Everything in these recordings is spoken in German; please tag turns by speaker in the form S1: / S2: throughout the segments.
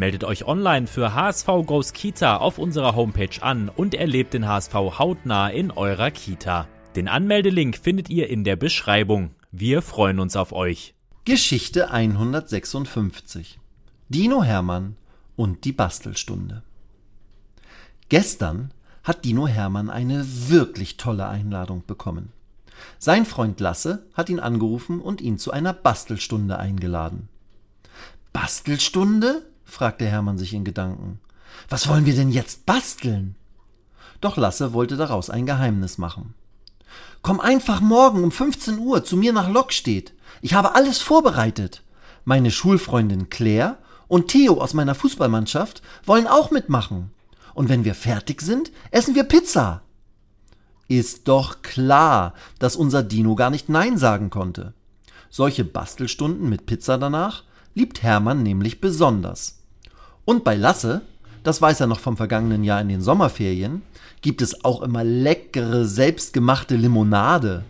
S1: Meldet euch online für HSV Goes Kita auf unserer Homepage an und erlebt den HSV hautnah in eurer Kita. Den Anmeldelink findet ihr in der Beschreibung. Wir freuen uns auf euch.
S2: Geschichte 156 Dino Hermann und die Bastelstunde. Gestern hat Dino Hermann eine wirklich tolle Einladung bekommen. Sein Freund Lasse hat ihn angerufen und ihn zu einer Bastelstunde eingeladen. Bastelstunde? Fragte Hermann sich in Gedanken. Was wollen wir denn jetzt basteln? Doch Lasse wollte daraus ein Geheimnis machen. Komm einfach morgen um 15 Uhr zu mir nach Lockstedt. Ich habe alles vorbereitet. Meine Schulfreundin Claire und Theo aus meiner Fußballmannschaft wollen auch mitmachen. Und wenn wir fertig sind, essen wir Pizza. Ist doch klar, dass unser Dino gar nicht Nein sagen konnte. Solche Bastelstunden mit Pizza danach liebt Hermann nämlich besonders. Und bei Lasse, das weiß er noch vom vergangenen Jahr in den Sommerferien, gibt es auch immer leckere, selbstgemachte Limonade.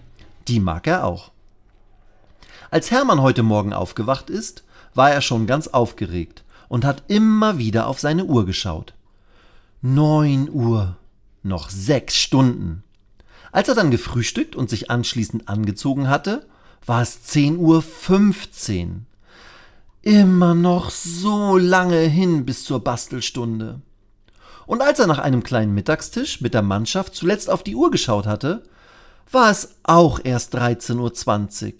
S2: Die mag er auch. Als Hermann heute Morgen aufgewacht ist, war er schon ganz aufgeregt und hat immer wieder auf seine Uhr geschaut. Neun Uhr. Noch sechs Stunden. Als er dann gefrühstückt und sich anschließend angezogen hatte, war es zehn Uhr fünfzehn. Immer noch so lange hin bis zur Bastelstunde. Und als er nach einem kleinen Mittagstisch mit der Mannschaft zuletzt auf die Uhr geschaut hatte, war es auch erst 13.20 Uhr.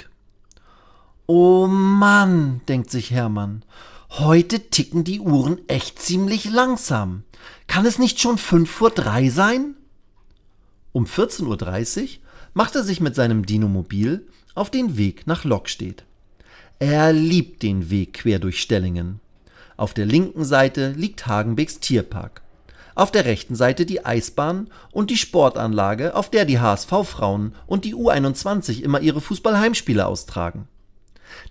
S2: Oh Mann, denkt sich Hermann, heute ticken die Uhren echt ziemlich langsam. Kann es nicht schon 5 Uhr sein? Um 14.30 Uhr macht er sich mit seinem Dinomobil auf den Weg nach Lockstedt. Er liebt den Weg quer durch Stellingen. Auf der linken Seite liegt Hagenbecks Tierpark auf der rechten Seite die Eisbahn und die Sportanlage, auf der die HSV-Frauen und die U21 immer ihre Fußballheimspiele austragen.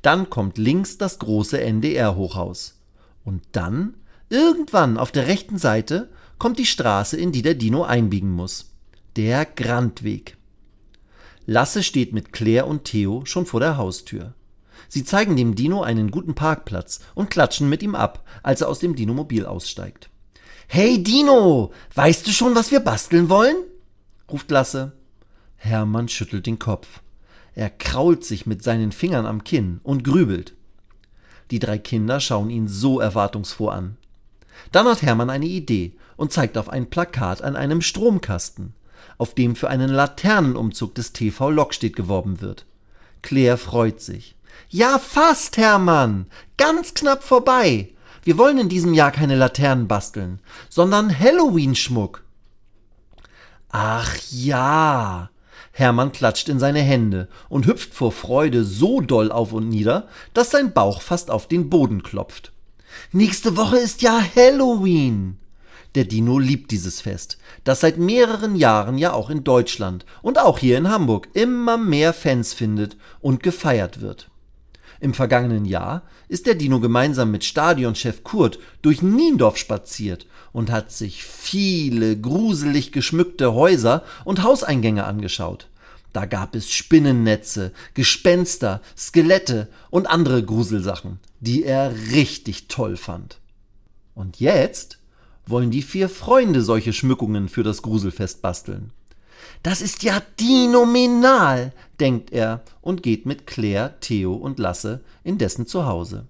S2: Dann kommt links das große NDR-Hochhaus. Und dann, irgendwann auf der rechten Seite, kommt die Straße, in die der Dino einbiegen muss. Der Grandweg. Lasse steht mit Claire und Theo schon vor der Haustür. Sie zeigen dem Dino einen guten Parkplatz und klatschen mit ihm ab, als er aus dem Dinomobil aussteigt. Hey Dino, weißt du schon, was wir basteln wollen? ruft Lasse. Hermann schüttelt den Kopf. Er krault sich mit seinen Fingern am Kinn und grübelt. Die drei Kinder schauen ihn so erwartungsfroh an. Dann hat Hermann eine Idee und zeigt auf ein Plakat an einem Stromkasten, auf dem für einen Laternenumzug des TV Lockstedt geworben wird. Claire freut sich. Ja, fast, Hermann. Ganz knapp vorbei. Wir wollen in diesem Jahr keine Laternen basteln, sondern Halloween-Schmuck. Ach ja. Hermann klatscht in seine Hände und hüpft vor Freude so doll auf und nieder, dass sein Bauch fast auf den Boden klopft. Nächste Woche ist ja Halloween. Der Dino liebt dieses Fest, das seit mehreren Jahren ja auch in Deutschland und auch hier in Hamburg immer mehr Fans findet und gefeiert wird. Im vergangenen Jahr ist der Dino gemeinsam mit Stadionchef Kurt durch Niendorf spaziert und hat sich viele gruselig geschmückte Häuser und Hauseingänge angeschaut. Da gab es Spinnennetze, Gespenster, Skelette und andere Gruselsachen, die er richtig toll fand. Und jetzt wollen die vier Freunde solche Schmückungen für das Gruselfest basteln. Das ist ja dinominal, denkt er und geht mit Claire, Theo und Lasse in dessen Zuhause.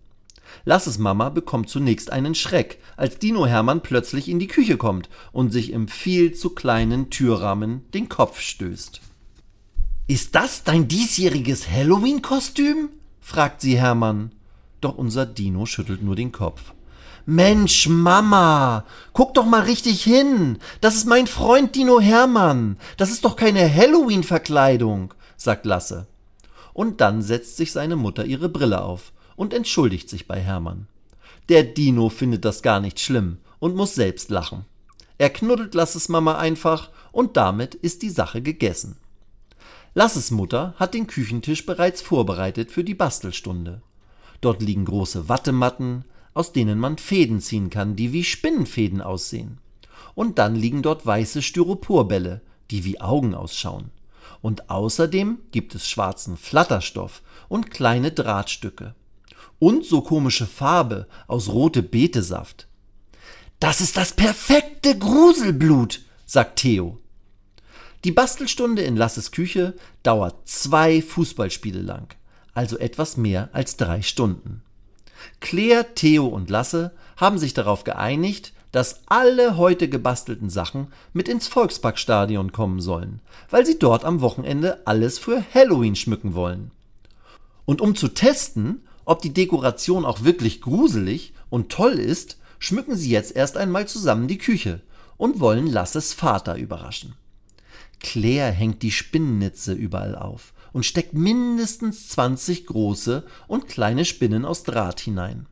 S2: Lasses Mama bekommt zunächst einen Schreck, als Dino Hermann plötzlich in die Küche kommt und sich im viel zu kleinen Türrahmen den Kopf stößt. Ist das dein diesjähriges Halloween-Kostüm? fragt sie Hermann. Doch unser Dino schüttelt nur den Kopf. Mensch, Mama, guck doch mal richtig hin. Das ist mein Freund Dino Hermann. Das ist doch keine Halloween-Verkleidung, sagt Lasse. Und dann setzt sich seine Mutter ihre Brille auf und entschuldigt sich bei Hermann. Der Dino findet das gar nicht schlimm und muss selbst lachen. Er knuddelt Lasses Mama einfach und damit ist die Sache gegessen. Lasses Mutter hat den Küchentisch bereits vorbereitet für die Bastelstunde. Dort liegen große Wattematten, aus denen man Fäden ziehen kann, die wie Spinnenfäden aussehen. Und dann liegen dort weiße Styroporbälle, die wie Augen ausschauen. Und außerdem gibt es schwarzen Flatterstoff und kleine Drahtstücke. Und so komische Farbe aus rote Betesaft. Das ist das perfekte Gruselblut, sagt Theo. Die Bastelstunde in Lasses Küche dauert zwei Fußballspiele lang, also etwas mehr als drei Stunden. Claire, Theo und Lasse haben sich darauf geeinigt, dass alle heute gebastelten Sachen mit ins Volksparkstadion kommen sollen, weil sie dort am Wochenende alles für Halloween schmücken wollen. Und um zu testen, ob die Dekoration auch wirklich gruselig und toll ist, schmücken sie jetzt erst einmal zusammen die Küche und wollen Lasses Vater überraschen. Claire hängt die Spinnennetze überall auf und steckt mindestens 20 große und kleine Spinnen aus Draht hinein.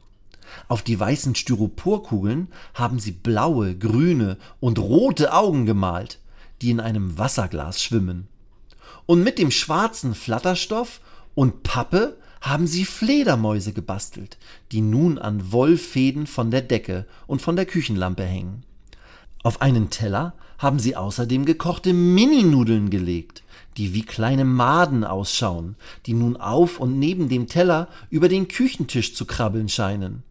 S2: Auf die weißen Styroporkugeln haben sie blaue, grüne und rote Augen gemalt, die in einem Wasserglas schwimmen. Und mit dem schwarzen Flatterstoff und Pappe haben sie Fledermäuse gebastelt, die nun an Wollfäden von der Decke und von der Küchenlampe hängen. Auf einen Teller haben sie außerdem gekochte Mininudeln gelegt, die wie kleine Maden ausschauen, die nun auf und neben dem Teller über den Küchentisch zu krabbeln scheinen.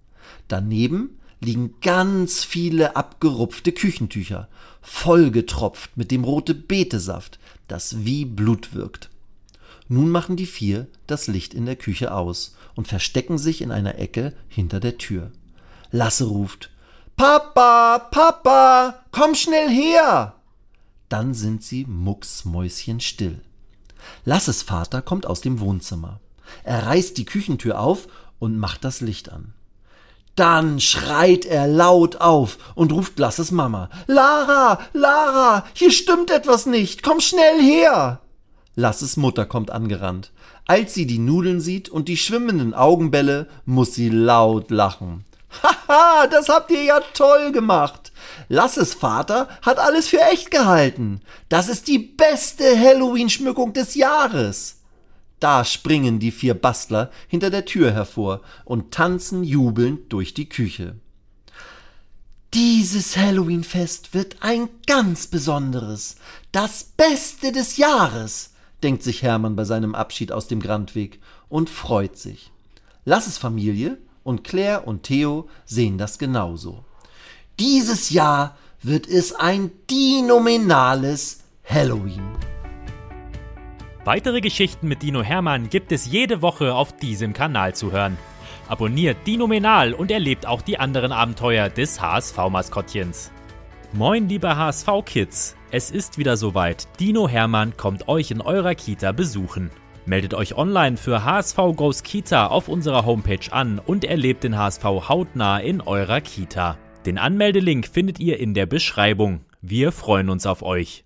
S2: Daneben liegen ganz viele abgerupfte Küchentücher, vollgetropft mit dem rote Betesaft, das wie Blut wirkt. Nun machen die vier das Licht in der Küche aus und verstecken sich in einer Ecke hinter der Tür. Lasse ruft Papa, Papa, komm schnell her. Dann sind sie mucksmäuschenstill. Lasses Vater kommt aus dem Wohnzimmer. Er reißt die Küchentür auf und macht das Licht an. Dann schreit er laut auf und ruft Lasses Mama. Lara, Lara, hier stimmt etwas nicht, komm schnell her. Lasses Mutter kommt angerannt. Als sie die Nudeln sieht und die schwimmenden Augenbälle, muss sie laut lachen. Haha, das habt ihr ja toll gemacht. Lasses Vater hat alles für echt gehalten. Das ist die beste Halloween-Schmückung des Jahres. Da springen die vier Bastler hinter der Tür hervor und tanzen jubelnd durch die Küche. Dieses Halloween-Fest wird ein ganz besonderes, das Beste des Jahres, denkt sich Hermann bei seinem Abschied aus dem Grandweg und freut sich. Lasses Familie und Claire und Theo sehen das genauso. Dieses Jahr wird es ein dinominales Halloween.
S1: Weitere Geschichten mit Dino Hermann gibt es jede Woche auf diesem Kanal zu hören. Abonniert Dinominal und erlebt auch die anderen Abenteuer des HSV-Maskottchens. Moin, liebe HSV-Kids! Es ist wieder soweit. Dino Hermann kommt euch in eurer Kita besuchen. Meldet euch online für HSV Goes Kita auf unserer Homepage an und erlebt den HSV hautnah in eurer Kita. Den Anmeldelink findet ihr in der Beschreibung. Wir freuen uns auf euch.